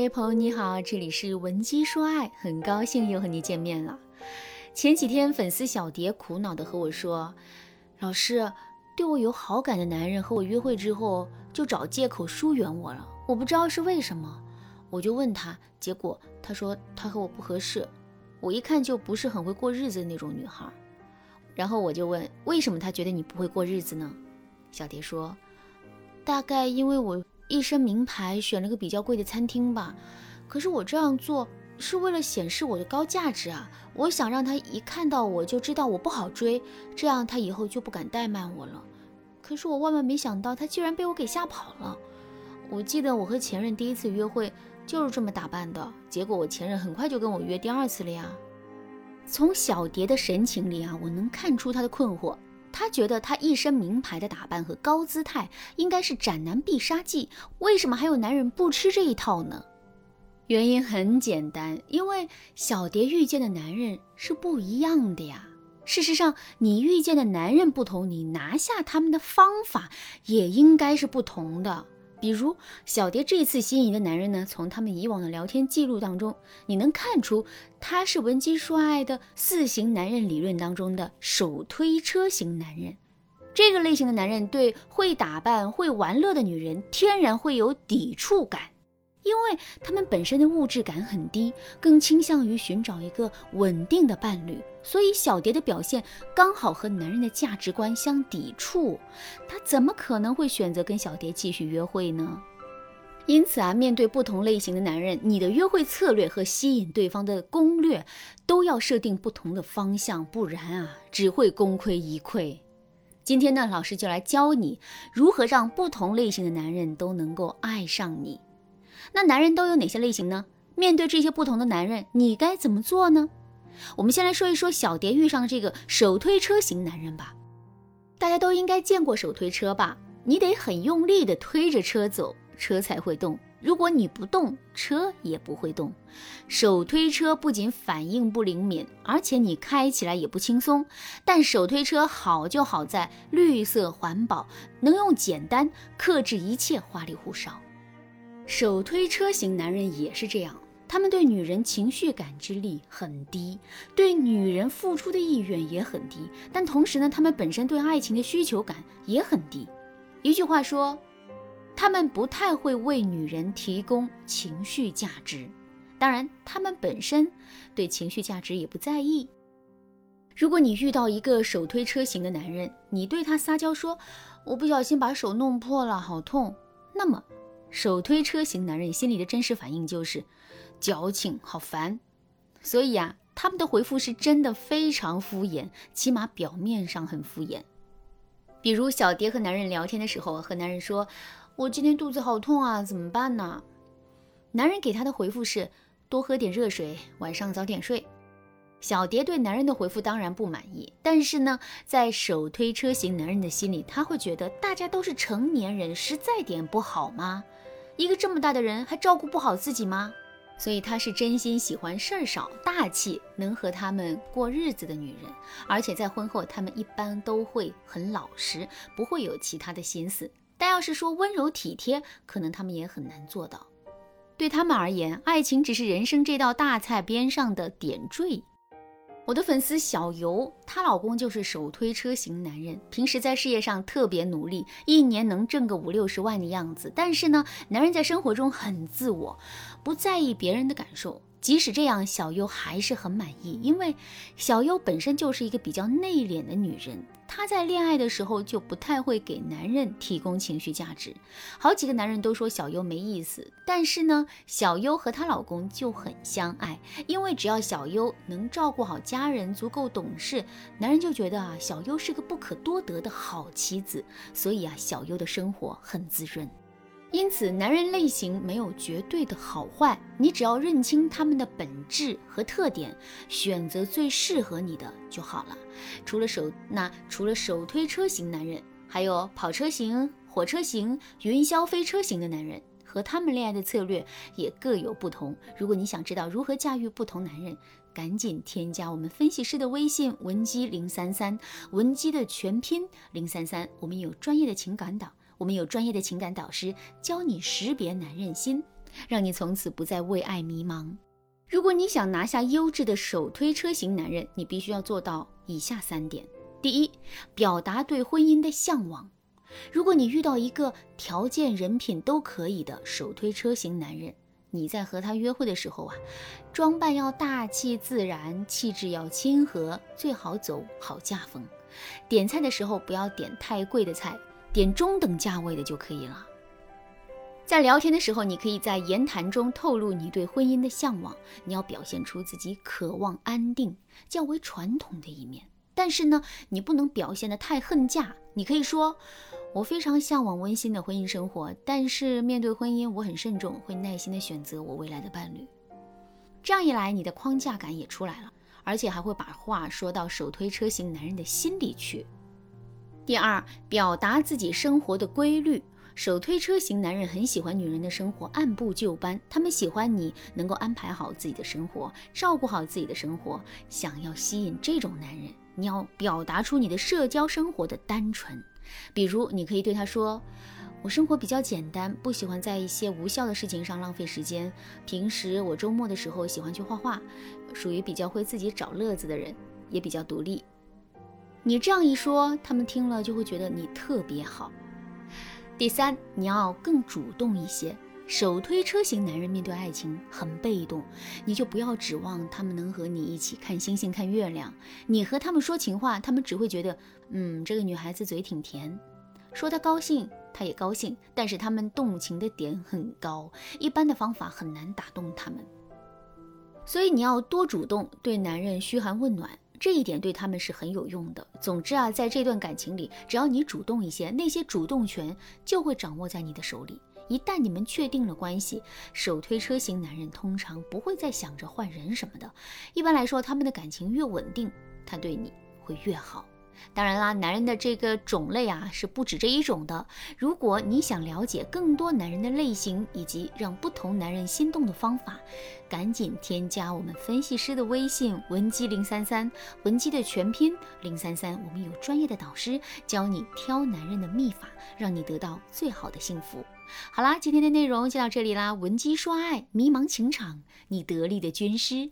嗨，朋友你好，这里是文姬说爱，很高兴又和你见面了。前几天粉丝小蝶苦恼的和我说，老师，对我有好感的男人和我约会之后就找借口疏远我了，我不知道是为什么。我就问他，结果他说他和我不合适，我一看就不是很会过日子的那种女孩。然后我就问，为什么他觉得你不会过日子呢？小蝶说，大概因为我。一身名牌，选了个比较贵的餐厅吧。可是我这样做是为了显示我的高价值啊！我想让他一看到我就知道我不好追，这样他以后就不敢怠慢我了。可是我万万没想到，他居然被我给吓跑了。我记得我和前任第一次约会就是这么打扮的，结果我前任很快就跟我约第二次了呀。从小蝶的神情里啊，我能看出她的困惑。他觉得他一身名牌的打扮和高姿态应该是斩男必杀技，为什么还有男人不吃这一套呢？原因很简单，因为小蝶遇见的男人是不一样的呀。事实上，你遇见的男人不同，你拿下他们的方法也应该是不同的。比如小蝶这次心仪的男人呢，从他们以往的聊天记录当中，你能看出他是文姬说爱的四型男人理论当中的手推车型男人。这个类型的男人对会打扮、会玩乐的女人天然会有抵触感。因为他们本身的物质感很低，更倾向于寻找一个稳定的伴侣，所以小蝶的表现刚好和男人的价值观相抵触，他怎么可能会选择跟小蝶继续约会呢？因此啊，面对不同类型的男人，你的约会策略和吸引对方的攻略都要设定不同的方向，不然啊，只会功亏一篑。今天呢，老师就来教你如何让不同类型的男人都能够爱上你。那男人都有哪些类型呢？面对这些不同的男人，你该怎么做呢？我们先来说一说小蝶遇上的这个手推车型男人吧。大家都应该见过手推车吧？你得很用力的推着车走，车才会动。如果你不动，车也不会动。手推车不仅反应不灵敏，而且你开起来也不轻松。但手推车好就好在绿色环保，能用简单克制一切花里胡哨。手推车型男人也是这样，他们对女人情绪感知力很低，对女人付出的意愿也很低，但同时呢，他们本身对爱情的需求感也很低。一句话说，他们不太会为女人提供情绪价值，当然，他们本身对情绪价值也不在意。如果你遇到一个手推车型的男人，你对他撒娇说：“我不小心把手弄破了，好痛。”那么。手推车型男人心里的真实反应就是矫情，好烦。所以啊，他们的回复是真的非常敷衍，起码表面上很敷衍。比如小蝶和男人聊天的时候，和男人说：“我今天肚子好痛啊，怎么办呢？”男人给他的回复是：“多喝点热水，晚上早点睡。”小蝶对男人的回复当然不满意，但是呢，在手推车型男人的心里，他会觉得大家都是成年人，实在点不好吗？一个这么大的人还照顾不好自己吗？所以他是真心喜欢事儿少、大气，能和他们过日子的女人。而且在婚后，他们一般都会很老实，不会有其他的心思。但要是说温柔体贴，可能他们也很难做到。对他们而言，爱情只是人生这道大菜边上的点缀。我的粉丝小游，她老公就是手推车型男人，平时在事业上特别努力，一年能挣个五六十万的样子。但是呢，男人在生活中很自我，不在意别人的感受。即使这样，小优还是很满意，因为小优本身就是一个比较内敛的女人，她在恋爱的时候就不太会给男人提供情绪价值。好几个男人都说小优没意思，但是呢，小优和她老公就很相爱，因为只要小优能照顾好家人，足够懂事，男人就觉得啊，小优是个不可多得的好妻子，所以啊，小优的生活很滋润。因此，男人类型没有绝对的好坏，你只要认清他们的本质和特点，选择最适合你的就好了。除了手，那除了手推车型男人，还有跑车型、火车型、云霄飞车型的男人，和他们恋爱的策略也各有不同。如果你想知道如何驾驭不同男人，赶紧添加我们分析师的微信文姬零三三，文姬的全拼零三三，我们有专业的情感导。我们有专业的情感导师教你识别男人心，让你从此不再为爱迷茫。如果你想拿下优质的手推车型男人，你必须要做到以下三点：第一，表达对婚姻的向往。如果你遇到一个条件、人品都可以的手推车型男人，你在和他约会的时候啊，装扮要大气自然，气质要亲和，最好走好嫁风。点菜的时候不要点太贵的菜，点中等价位的就可以了。在聊天的时候，你可以在言谈中透露你对婚姻的向往，你要表现出自己渴望安定、较为传统的一面。但是呢，你不能表现得太恨嫁。你可以说。我非常向往温馨的婚姻生活，但是面对婚姻，我很慎重，会耐心的选择我未来的伴侣。这样一来，你的框架感也出来了，而且还会把话说到手推车型男人的心里去。第二，表达自己生活的规律。手推车型男人很喜欢女人的生活按部就班，他们喜欢你能够安排好自己的生活，照顾好自己的生活。想要吸引这种男人，你要表达出你的社交生活的单纯。比如，你可以对他说：“我生活比较简单，不喜欢在一些无效的事情上浪费时间。平时我周末的时候喜欢去画画，属于比较会自己找乐子的人，也比较独立。”你这样一说，他们听了就会觉得你特别好。第三，你要更主动一些。手推车型男人面对爱情很被动，你就不要指望他们能和你一起看星星看月亮。你和他们说情话，他们只会觉得，嗯，这个女孩子嘴挺甜，说她高兴，她也高兴。但是他们动情的点很高，一般的方法很难打动他们。所以你要多主动，对男人嘘寒问暖。这一点对他们是很有用的。总之啊，在这段感情里，只要你主动一些，那些主动权就会掌握在你的手里。一旦你们确定了关系，手推车型男人通常不会再想着换人什么的。一般来说，他们的感情越稳定，他对你会越好。当然啦，男人的这个种类啊是不止这一种的。如果你想了解更多男人的类型以及让不同男人心动的方法，赶紧添加我们分析师的微信文姬零三三，文姬的全拼零三三，我们有专业的导师教你挑男人的秘法，让你得到最好的幸福。好啦，今天的内容就到这里啦，文姬说爱，迷茫情场，你得力的军师。